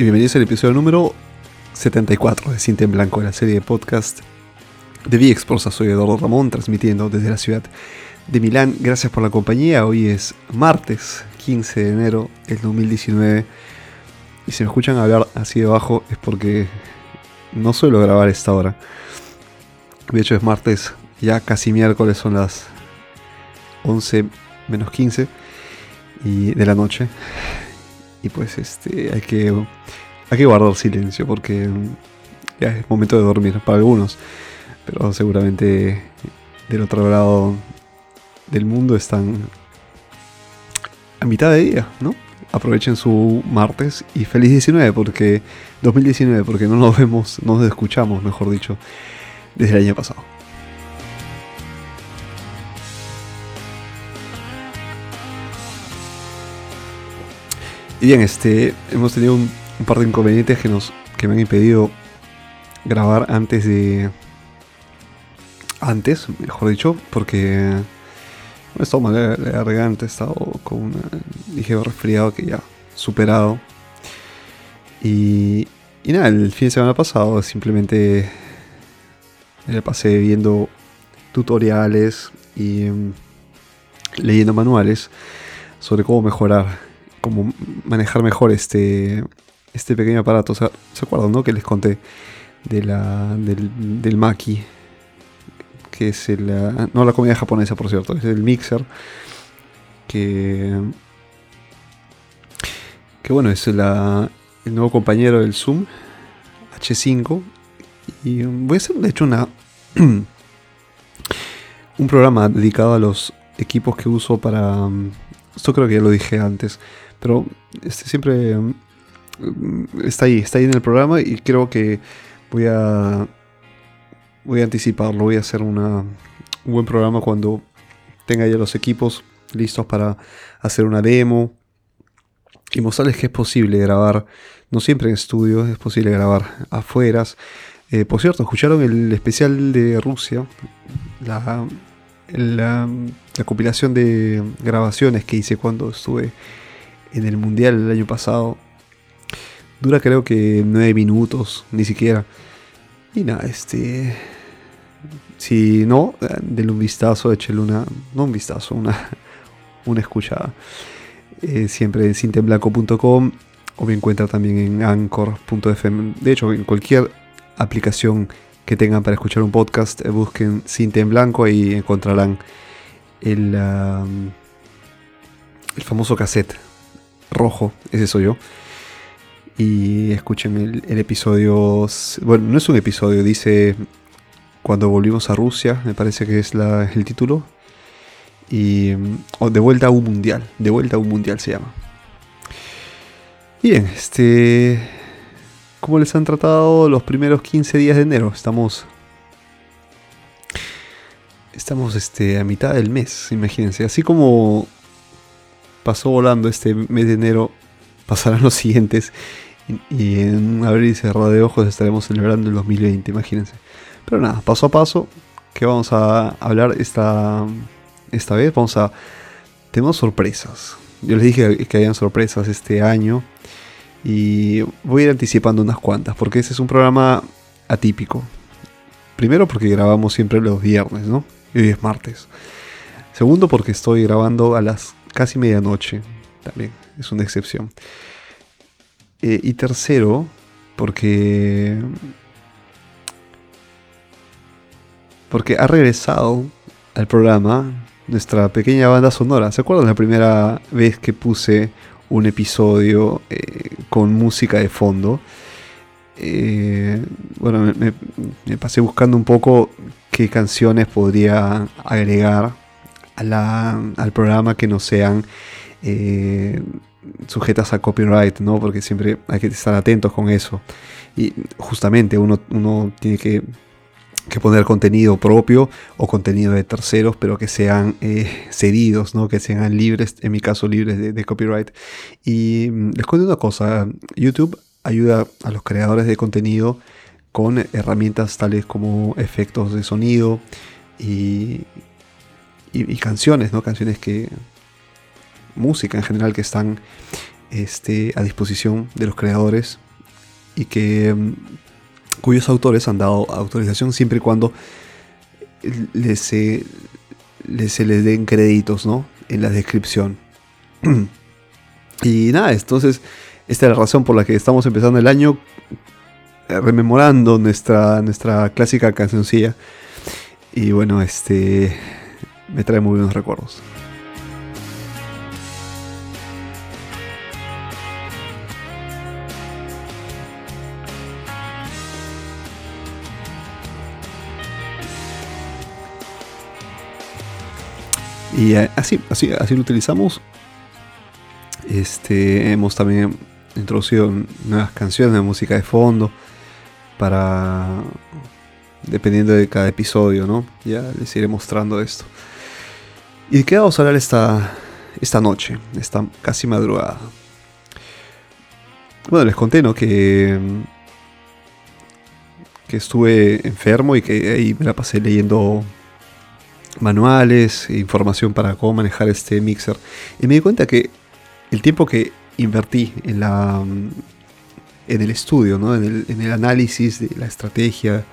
y bienvenidos al episodio número 74 de Cinta en Blanco, la serie de podcast de VIEXPORSA. Soy Eduardo Ramón, transmitiendo desde la ciudad de Milán. Gracias por la compañía. Hoy es martes 15 de enero del 2019. Y si me escuchan hablar así debajo es porque no suelo grabar esta hora. De hecho es martes, ya casi miércoles, son las 11 menos 15 y de la noche. Y pues este hay que hay que guardar silencio porque ya es momento de dormir para algunos. Pero seguramente del otro lado del mundo están a mitad de día, ¿no? Aprovechen su martes y feliz 19 porque 2019 porque no nos vemos, no nos escuchamos, mejor dicho, desde el año pasado. Y bien, este, hemos tenido un, par de inconvenientes que, nos, que me han impedido grabar antes de... Antes, mejor dicho, porque he estado mal la garganta, he estado con un ligero resfriado que ya superado. Y, y nada, el fin de semana pasado simplemente me pasé viendo tutoriales y mm, leyendo manuales sobre cómo mejorar como manejar mejor este, este pequeño aparato. ¿Se acuerdan, no? Que les conté de la, del, del Maki, que es el, no la comida japonesa, por cierto, es el mixer, que, que bueno, es la, el nuevo compañero del Zoom H5. Y voy a hacer, de hecho, una, un programa dedicado a los equipos que uso para... Esto creo que ya lo dije antes pero este siempre mm, está ahí, está ahí en el programa y creo que voy a voy a anticiparlo, voy a hacer una, un buen programa cuando tenga ya los equipos listos para hacer una demo y mostrarles que es posible grabar, no siempre en estudio, es posible grabar afueras. Eh, por cierto, escucharon el especial de Rusia, la, la compilación de grabaciones que hice cuando estuve en el Mundial el año pasado. Dura creo que 9 minutos, ni siquiera. Y nada, este... Si no, denle un vistazo, échale una... No un vistazo, una, una escuchada. Eh, siempre en cintemblanco.com o me encuentra también en anchor.fm. De hecho, en cualquier aplicación que tengan para escuchar un podcast, eh, busquen Cinta en Blanco y encontrarán el, el famoso cassette rojo, ese soy yo. Y escuchen el, episodio, bueno, no es un episodio, dice cuando volvimos a Rusia, me parece que es la, el título. Y o de vuelta a un mundial, de vuelta a un mundial se llama. Bien, este ¿Cómo les han tratado los primeros 15 días de enero? Estamos estamos este a mitad del mes, imagínense, así como pasó volando este mes de enero, pasarán los siguientes y, en un abrir y cerrar de ojos estaremos celebrando el 2020, imagínense. Pero nada, paso a paso, que vamos a hablar esta, esta vez, vamos a... Tenemos sorpresas. Yo les dije que habían sorpresas este año y voy a ir anticipando unas cuantas, porque ese es un programa atípico. Primero porque grabamos siempre los viernes, ¿no? Y hoy es martes. Segundo porque estoy grabando a las casi medianoche, también es una excepción. Eh, y tercero, porque porque ha regresado al programa nuestra pequeña banda sonora. ¿Se acuerdan la primera vez que puse un episodio eh, con música de fondo? Eh, bueno, me, me, pasé buscando un poco qué canciones podría agregar al programa que no sean eh, sujetas a copyright, ¿no? Porque siempre hay que estar atentos con eso. Y justamente uno, tiene que, poner contenido propio o contenido de terceros, pero que sean eh, cedidos, ¿no? Que sean libres, en mi caso libres de, de copyright. Y mm, les cuento una cosa, YouTube ayuda a los creadores de contenido con herramientas tales como efectos de sonido y, y, canciones, ¿no? Canciones que. música en general que están este, a disposición de los creadores y que mm, cuyos autores han dado autorización siempre y cuando les, se les den créditos ¿no? en la descripción. y nada, entonces esta es la razón por la que estamos empezando el año eh, rememorando nuestra, nuestra clásica cancioncilla. Y bueno, este me trae muy buenos recuerdos. Y eh, así, así, así lo utilizamos. Este, hemos también introducido nuevas canciones de música de fondo para dependiendo de cada episodio, ¿no? Ya les iré mostrando esto. ¿Y de qué vamos a hablar esta, esta noche, esta casi madrugada? Bueno, les conté, ¿no? Que, que estuve enfermo y que ahí me la pasé leyendo manuales, información para cómo manejar este mixer. Y me di cuenta que el tiempo que invertí en, la, en el estudio, ¿no? en, el, análisis de la estrategia,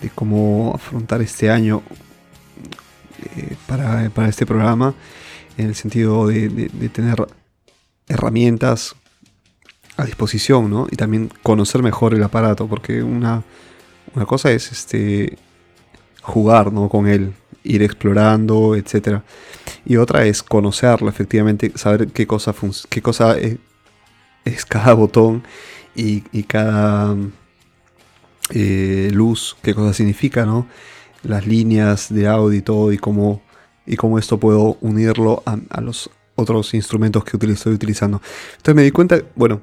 de cómo afrontar este año eh, para, este programa, en el sentido de, tener herramientas a disposición, ¿no? Y también conocer mejor el aparato, porque una, una cosa es este jugar ¿no? con él, ir explorando, etc. Y otra es conocerlo, efectivamente, saber qué cosa, qué cosa es, cada botón y, cada eh, luz, qué cosa significa, ¿no? Las líneas de audio y todo, y cómo, y cómo esto puedo unirlo a, los otros instrumentos que estoy utilizando. Entonces me di cuenta, bueno,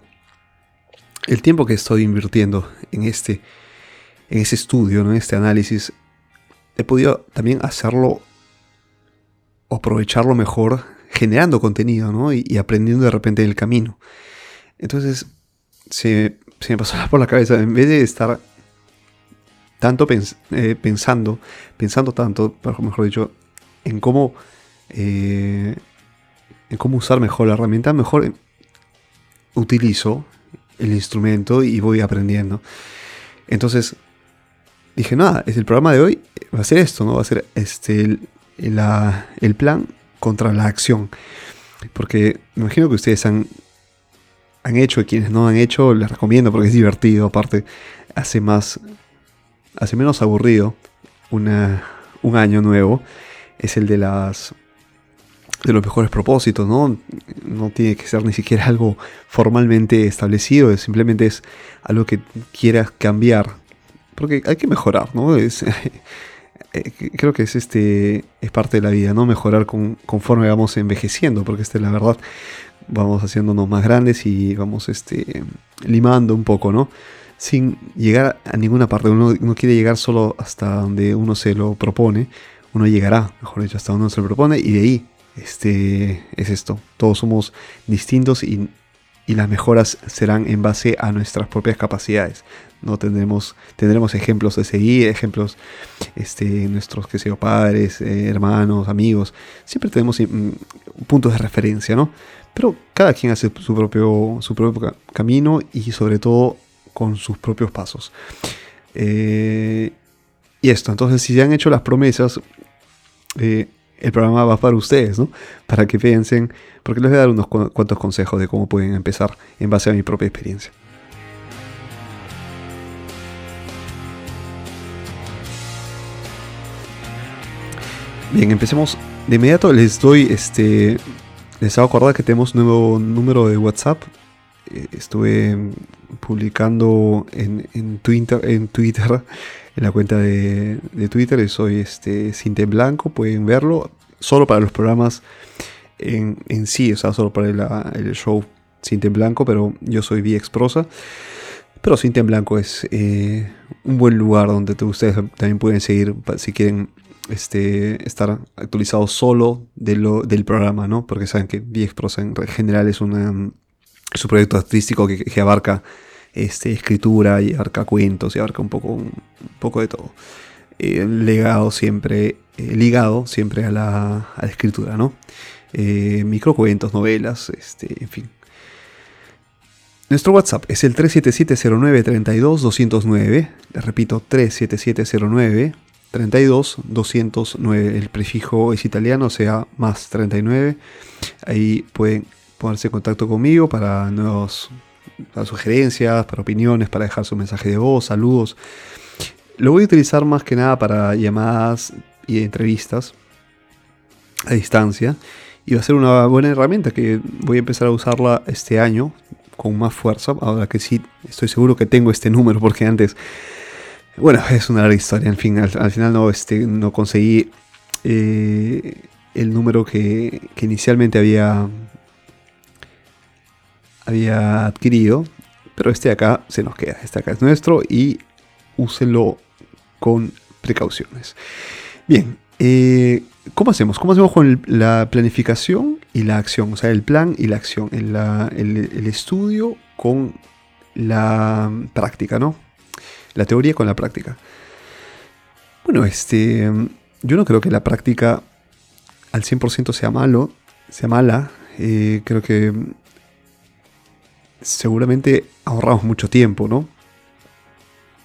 el tiempo que estoy invirtiendo en este, en ese estudio, en este análisis, he podido también hacerlo aprovecharlo mejor generando contenido ¿no? y, aprendiendo de repente en el camino. Entonces se, me pasó por la cabeza, en vez de estar tanto eh, pensando, pensando tanto, mejor dicho, en cómo, eh, en cómo usar mejor la herramienta, mejor utilizo el instrumento y voy aprendiendo. Entonces dije, nada, es el programa de hoy va a ser esto, ¿no? Va a ser este, el, el plan contra la acción. Porque me imagino que ustedes han, han hecho y quienes no han hecho, les recomiendo porque es divertido. Aparte, hace más, hace menos aburrido una, un año nuevo. Es el de las de los mejores propósitos, ¿no? No tiene que ser ni siquiera algo formalmente establecido, simplemente es algo que quieras cambiar porque hay que mejorar, ¿no? Es, eh, creo que es este es parte de la vida, ¿no? Mejorar con, conforme vamos envejeciendo, porque este, la verdad, vamos haciéndonos más grandes y vamos este, limando un poco, ¿no? Sin llegar a ninguna parte. Uno no quiere llegar solo hasta donde uno se lo propone. Uno llegará, mejor dicho, hasta donde uno se lo propone y de ahí este, es esto. Todos somos distintos y y las mejoras serán en base a nuestras propias capacidades. No tendremos, tendremos ejemplos de seguir, ejemplos, este, nuestros que sea, padres, eh, hermanos, amigos. Siempre tenemos mm, puntos de referencia, ¿no? Pero cada quien hace su propio, su propio camino y sobre todo con sus propios pasos. Eh, y esto, entonces si se han hecho las promesas, eh, el programa va para ustedes, ¿no? Para que piensen, porque les voy a dar unos cuantos consejos de cómo pueden empezar en base a mi propia experiencia. Bien, empecemos de inmediato. Les doy este. Les hago acordar que tenemos un nuevo número de WhatsApp. Eh, estuve publicando en, Twitter, en Twitter en la cuenta de, Twitter. Soy este Cinte Blanco, pueden verlo. Solo para los programas en, sí, o sea, solo para el, show Cinte Blanco, pero yo soy VX Prosa. Pero Cinte Blanco es eh, un buen lugar donde ustedes también pueden seguir si quieren este, estar actualizados solo de del programa, ¿no? Porque saben que VX Prosa en general es, una, un proyecto artístico que abarca este, escritura y abarca cuentos y abarca un poco, un, poco de todo. Eh, legado siempre, eh, ligado siempre a la, a la escritura, ¿no? Eh, microcuentos, novelas, este, en fin. Nuestro WhatsApp es el 377-09-32-209. Les repito, 377-09-32-209. El prefijo es italiano, sea más 39. Ahí pueden ponerse en contacto conmigo para nuevos sugerencias, para opiniones, para dejar su mensaje de voz, saludos. Lo voy a utilizar más que nada para llamadas y entrevistas a distancia. Y va a ser una buena herramienta que voy a empezar a usarla este año con más fuerza. Ahora que sí, estoy seguro que tengo este número porque antes, bueno, es una larga historia. En fin, al, final no, este, conseguí eh, el número que, inicialmente había, había adquirido. Pero este de acá se nos queda. Este acá es nuestro y úsenlo con precauciones. Bien, eh, ¿cómo hacemos? ¿Cómo hacemos con la planificación y la acción? O sea, el plan y la acción, el, el, estudio con la práctica, ¿no? La teoría con la práctica. Bueno, este, yo no creo que la práctica al 100% sea malo, sea mala. Eh, creo que seguramente ahorramos mucho tiempo, ¿no?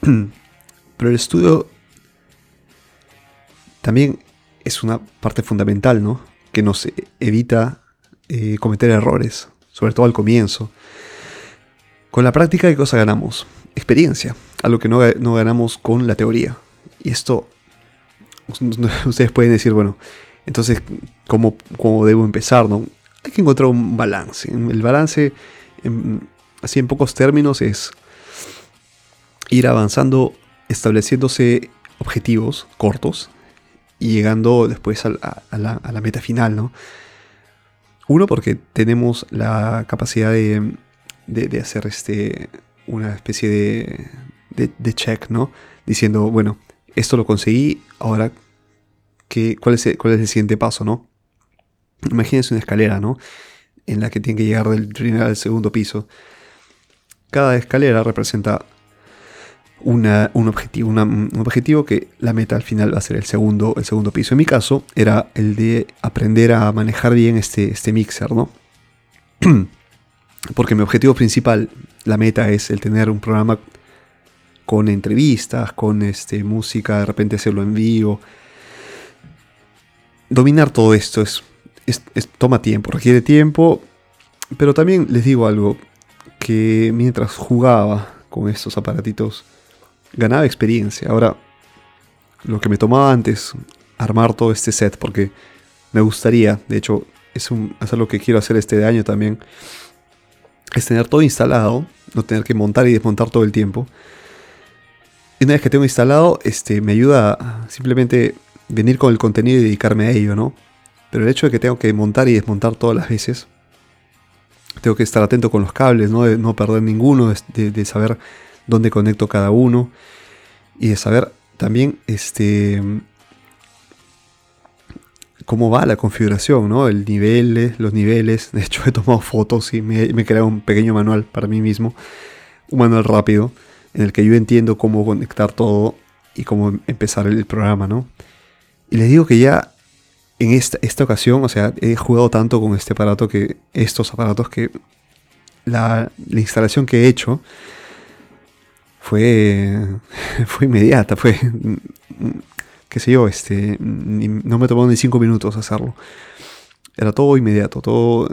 Pero el estudio también es una parte fundamental, ¿no? Que nos evita eh, cometer errores, sobre todo al comienzo. Con la práctica, ¿qué cosa ganamos? Experiencia, algo que no, ganamos con la teoría. Y esto, ustedes pueden decir, bueno, entonces, ¿cómo, cómo debo empezar? No? Hay que encontrar un balance. El balance, así en pocos términos, es ir avanzando, estableciéndose objetivos cortos, y llegando después a, la, meta final, ¿no? Uno, porque tenemos la capacidad de, hacer este, una especie de, check, ¿no? Diciendo, bueno, esto lo conseguí, ahora, ¿qué, cuál, es el, ¿cuál es el siguiente paso, no? Imagínense una escalera, ¿no? En la que tiene que llegar del primer al segundo piso. Cada escalera representa un, objetivo, un objetivo que la meta al final va a ser el segundo, el segundo piso. En mi caso era el de aprender a manejar bien este, este mixer, ¿no? Porque mi objetivo principal, la meta es el tener un programa con entrevistas, con este, música, de repente hacerlo en vivo. Dominar todo esto es, toma tiempo, requiere tiempo, pero también les digo algo, que mientras jugaba con estos aparatitos, ganaba experiencia. Ahora, lo que me tomaba antes, armar todo este set, porque me gustaría, de hecho, es, un, es algo que quiero hacer este año también, es tener todo instalado, no tener que montar y desmontar todo el tiempo. Y una vez que tengo instalado, este, me ayuda a simplemente venir con el contenido y dedicarme a ello, ¿no? Pero el hecho de que tengo que montar y desmontar todas las veces, tengo que estar atento con los cables, no, de no perder ninguno, de, saber dónde conecto cada uno y de saber también este cómo va la configuración, ¿no? El nivel, los niveles. De hecho, he tomado fotos y me, he creado un pequeño manual para mí mismo. Un manual rápido en el que yo entiendo cómo conectar todo y cómo empezar el, programa, ¿no? Y les digo que ya en esta, esta ocasión, o sea, he jugado tanto con este aparato que estos aparatos que la, la instalación que he hecho fue, fue inmediata, fue, qué sé yo, este, no me tomó ni cinco minutos hacerlo. Era todo inmediato, todo,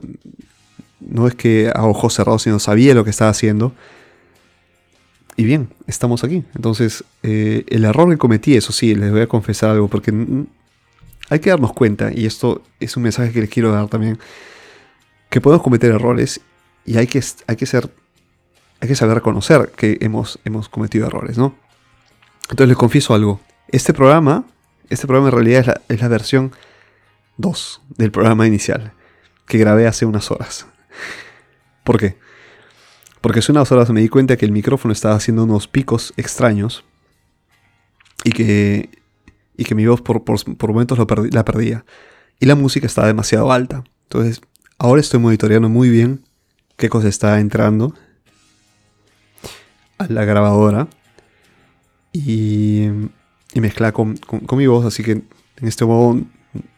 no es que a ojos cerrados, sino sabía lo que estaba haciendo. Y bien, estamos aquí. Entonces, eh, el error que cometí, eso sí, les voy a confesar algo, porque hay que darnos cuenta, y esto es un mensaje que les quiero dar también, que podemos cometer errores y hay que, hay que ser hay que saber reconocer que hemos, hemos cometido errores, ¿no? Entonces les confieso algo. Este programa, este programa en realidad es la, versión 2 del programa inicial, que grabé hace unas horas. ¿Por qué? Porque hace unas horas me di cuenta que el micrófono estaba haciendo unos picos extraños y que, y que mi voz por, momentos la perdía. Y la música estaba demasiado alta. Entonces, ahora estoy monitoreando muy bien qué cosa está entrando a la grabadora y, y mezcla con, mi voz, así que en este modo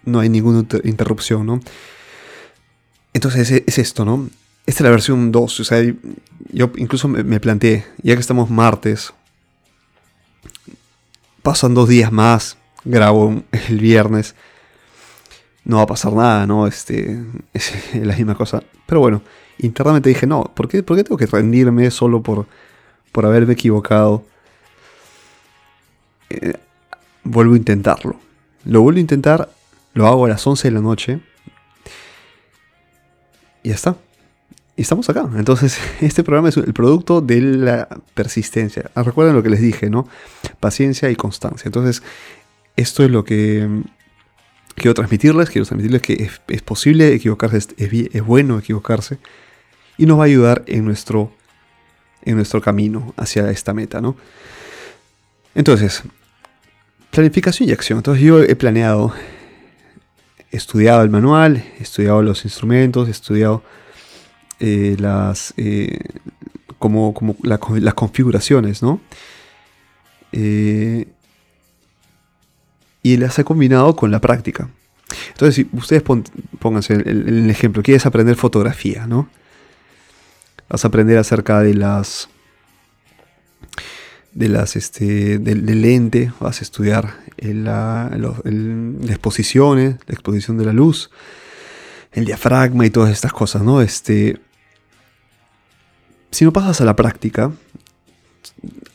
no hay ninguna interrupción, ¿no? Entonces es, esto, ¿no? esta es la versión 2. O sea, yo incluso me, planteé, ya que estamos martes, pasan dos días más, grabo el viernes. No va a pasar nada, ¿no? Este, es la misma cosa. Pero bueno, internamente dije, no, ¿por qué, por qué tengo que rendirme solo por, por haberme equivocado? Eh, vuelvo a intentarlo. Lo vuelvo a intentar, lo hago a las 11 de la noche. Y ya está. Y estamos acá. Entonces, este programa es el producto de la persistencia. Ah, recuerden lo que les dije, ¿no? Paciencia y constancia. Entonces, esto es lo que mm, quiero transmitirles. Quiero transmitirles que es, posible equivocarse, es, bueno equivocarse. Y nos va a ayudar en nuestro, en nuestro camino hacia esta meta, ¿no? Entonces, planificación y acción. Entonces, yo he planeado, he estudiado el manual, he estudiado los instrumentos, he estudiado eh, las, eh, como, como las configuraciones, ¿no? Eh, y las he combinado con la práctica. Entonces, si ustedes pónganse el, el, ejemplo, quieres aprender fotografía, ¿no? Vas a aprender acerca de las de las este del, lente, vas a estudiar la, las exposiciones, la exposición de la luz, el diafragma y todas estas cosas, ¿no? Este, si no pasas a la práctica,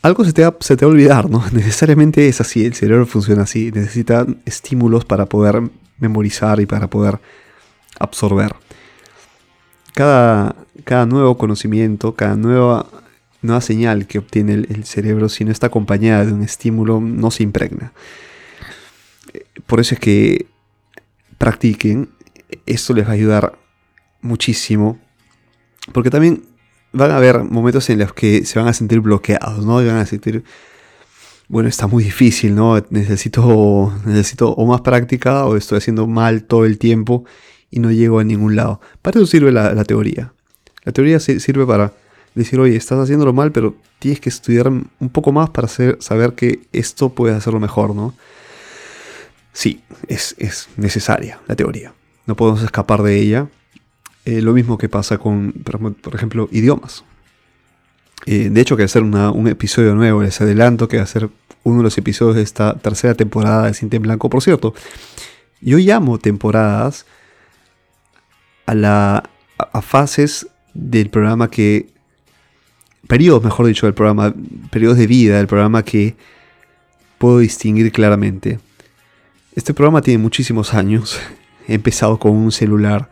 algo se te, va, se te va a olvidar, ¿no? Necesariamente es así, el cerebro funciona así, necesita estímulos para poder memorizar y para poder absorber. Cada, cada nuevo conocimiento, cada nueva, nueva señal que obtiene el, cerebro, si no está acompañada de un estímulo, no se impregna. Por eso es que practiquen, esto les va a ayudar muchísimo, porque también van a haber momentos en los que se van a sentir bloqueados, ¿no? Y van a sentir, bueno, está muy difícil, ¿no? Necesito, necesito o más práctica o estoy haciendo mal todo el tiempo y no llego a ningún lado. Para eso sirve la, teoría. La teoría sirve para decir, oye, estás haciéndolo mal, pero tienes que estudiar un poco más para saber que esto puedes hacerlo mejor, ¿no? Sí, es, es necesaria la teoría. No podemos escapar de ella eh, lo mismo que pasa con, por ejemplo, idiomas. Eh, de hecho, que hacer un episodio nuevo, les adelanto que va a ser uno de los episodios de esta tercera temporada de Cinta en Blanco. Por cierto, yo llamo temporadas a, la, a fases del programa que. Periodos, mejor dicho, del programa. Periodos de vida del programa que puedo distinguir claramente. Este programa tiene muchísimos años. He empezado con un celular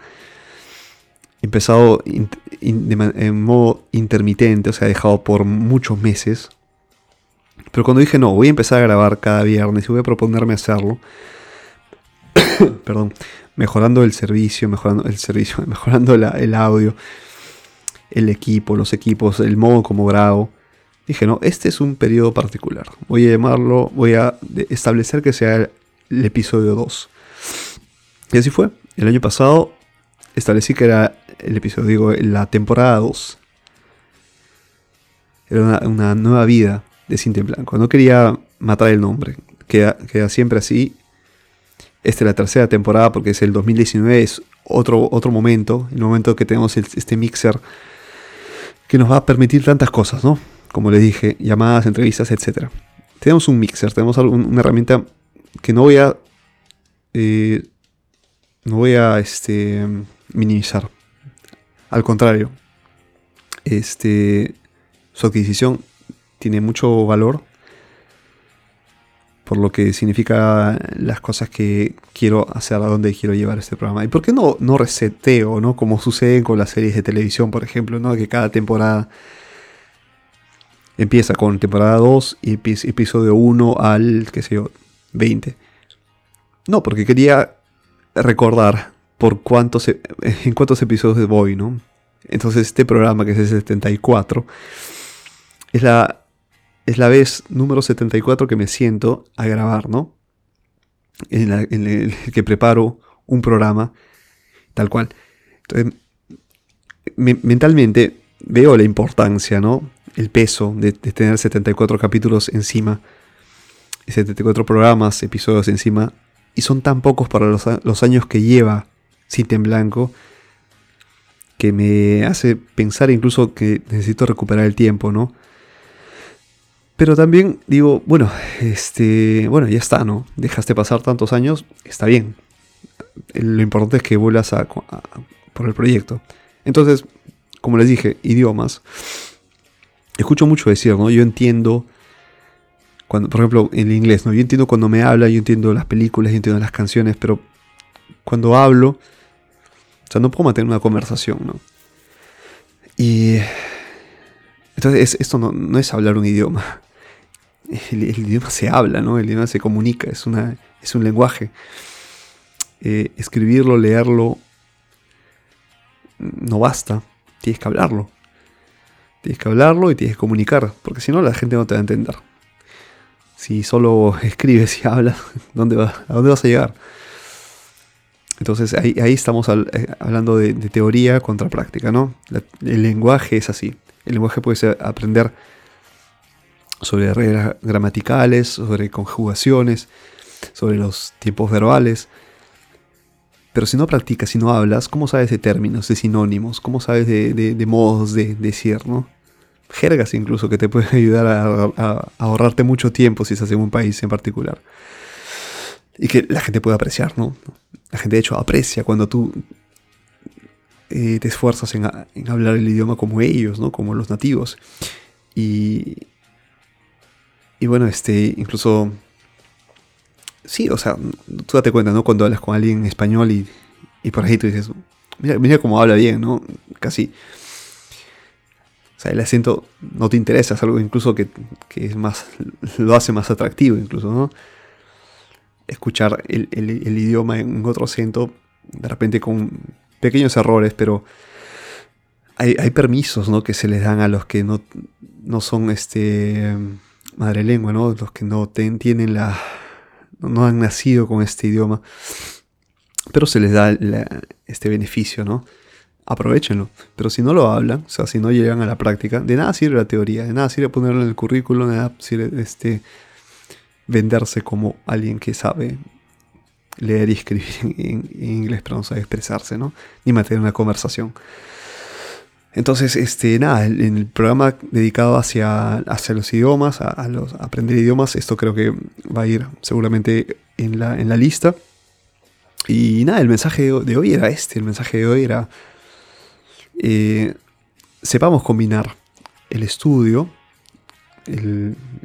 empezado en modo intermitente, o sea, dejado por muchos meses. Pero cuando dije, no, voy a empezar a grabar cada viernes y voy a proponerme hacerlo, perdón, mejorando el servicio, mejorando el servicio, mejorando el audio, el equipo, los equipos, el modo como grabo. Dije, no, este es un periodo particular. Voy a llamarlo, voy a establecer que sea el, el episodio 2. Y así fue. El año pasado establecí que era el episodio, digo, la temporada 2. Era una, nueva vida de Cinta en Blanco. No quería matar el nombre. Queda, queda siempre así. Esta es la tercera temporada porque es el 2019, es otro, otro momento, el momento que tenemos este mixer que nos va a permitir tantas cosas, ¿no? Como les dije, llamadas, entrevistas, etc. Tenemos un mixer, tenemos una herramienta que no voy a... Eh, no voy a este, minimizar. Al contrario, este, su adquisición tiene mucho valor por lo que significa las cosas que quiero hacer, a dónde quiero llevar este programa. ¿Y por qué no, no reseteo, ¿no? como sucede con las series de televisión, por ejemplo, ¿no? que cada temporada empieza con temporada 2 y episodio 1 al, qué sé yo, 20? No, porque quería recordar por cuántos, e, en cuántos episodios voy, ¿no? Entonces este programa, que es el 74, es la, es la vez número 74 que me siento a grabar, ¿no? En, el que preparo un programa, tal cual. Entonces, mentalmente veo la importancia, ¿no? El peso de, tener 74 capítulos encima, 74 programas, episodios encima, y son tan pocos para los años que lleva Cita en Blanco, que me hace pensar incluso que necesito recuperar el tiempo, ¿no? Pero también digo, bueno, este, bueno, ya está, ¿no? Dejaste pasar tantos años, está bien. Lo importante es que vuelvas a, por el proyecto. Entonces, como les dije, idiomas. Escucho mucho decir, ¿no? Yo entiendo cuando, por ejemplo, en el inglés, ¿no? Yo entiendo cuando me habla, yo entiendo las películas, yo entiendo las canciones, pero cuando hablo, o sea, no puedo mantener una conversación, ¿no? Y entonces esto no, es hablar un idioma. El, idioma se habla, ¿no? El idioma se comunica, es, una, es un lenguaje. Eh, escribirlo, leerlo, no basta. Tienes que hablarlo. Tienes que hablarlo y tienes que comunicar, porque si no la gente no te va a entender. Si solo escribes y hablas, ¿dónde ¿a dónde vas a llegar? Entonces ahí, estamos eh, hablando de, teoría contra práctica, ¿no? el lenguaje es así. El lenguaje puede aprender sobre reglas gramaticales, sobre conjugaciones, sobre los tiempos verbales. Pero si no practicas, si no hablas, ¿cómo sabes de términos, de sinónimos? ¿Cómo sabes de, modos de decir, ¿no? Jergas incluso que te pueden ayudar a, ahorrarte mucho tiempo si estás en un país en particular. Y que la gente puede apreciar, ¿no? La gente de hecho aprecia cuando tú eh, te esfuerzas en, hablar el idioma como ellos, ¿no? Como los nativos. Y, y bueno, este, incluso... Sí, o sea, tú date cuenta, ¿no? Cuando hablas con alguien en español y, y por ahí tú dices, mira, mira cómo habla bien, ¿no? Casi... O sea, el acento no te interesa, es algo incluso que, que es más, lo hace más atractivo incluso, ¿no? Escuchar el, idioma en otro acento, de repente con pequeños errores, pero hay, permisos ¿no? que se les dan a los que no, no son este, madre lengua, ¿no? los que no tienen la, no han nacido con este idioma, pero se les da este beneficio, ¿no? Aprovechenlo. Pero si no lo hablan, o sea, si no llegan a la práctica, de nada sirve la teoría, de nada sirve ponerlo en el currículum, de nada sirve este, venderse como alguien que sabe leer y escribir en, inglés, pero no sabe expresarse, ¿no? Ni mantener una conversación. Entonces, este, nada, en el programa dedicado hacia, hacia los idiomas, a, los, aprender idiomas, esto creo que va a ir seguramente en la, en la lista. Y nada, el mensaje de hoy era este, el mensaje de hoy era, eh, sepamos combinar el estudio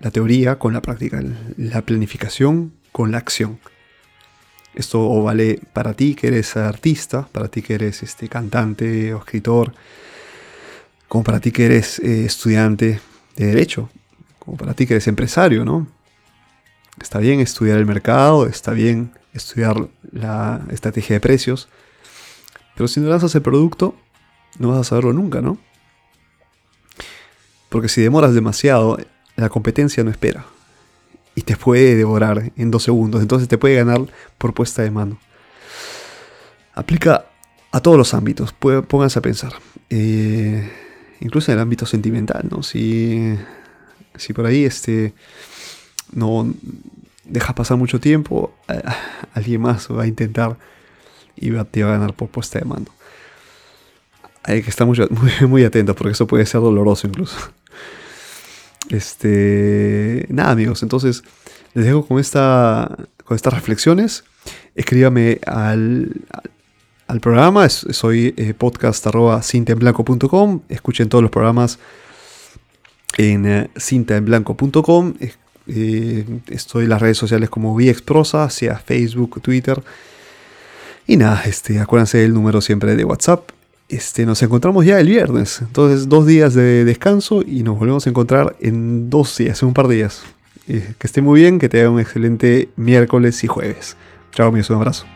la teoría con la práctica, la planificación con la acción. Esto vale para ti que eres artista, para ti que eres este, cantante o escritor, como para ti que eres eh, estudiante de derecho, como para ti que eres empresario, ¿no? Está bien estudiar el mercado, está bien estudiar la estrategia de precios, pero si no lanzas el producto, no vas a saberlo nunca, ¿no? Porque si demoras demasiado la competencia no espera. Y te puede devorar en dos segundos. Entonces te puede ganar por puesta de mano. Aplica a todos los ámbitos. Pónganse a pensar. Eh, incluso en el ámbito sentimental, ¿no? Si, si por ahí este, no dejas pasar mucho tiempo, alguien más va a intentar y te va a ganar por puesta de mano. Hay que estar muy, muy, muy atentos porque eso puede ser doloroso incluso. Este, nada amigos, entonces les dejo con, esta, con estas reflexiones. Escríbame al, al programa, soy eh, escuchen todos los programas en eh, cintaenblanco.com. Eh, estoy en las redes sociales como VXProsa, sea Facebook, Twitter. Y nada, este, acuérdense del número siempre de WhatsApp, este, nos encontramos ya el viernes. Entonces, dos días de descanso y nos volvemos a encontrar en dos días, en un par de días. Eh, que esté muy bien, que te un excelente miércoles y jueves. Chao, amigos, un abrazo.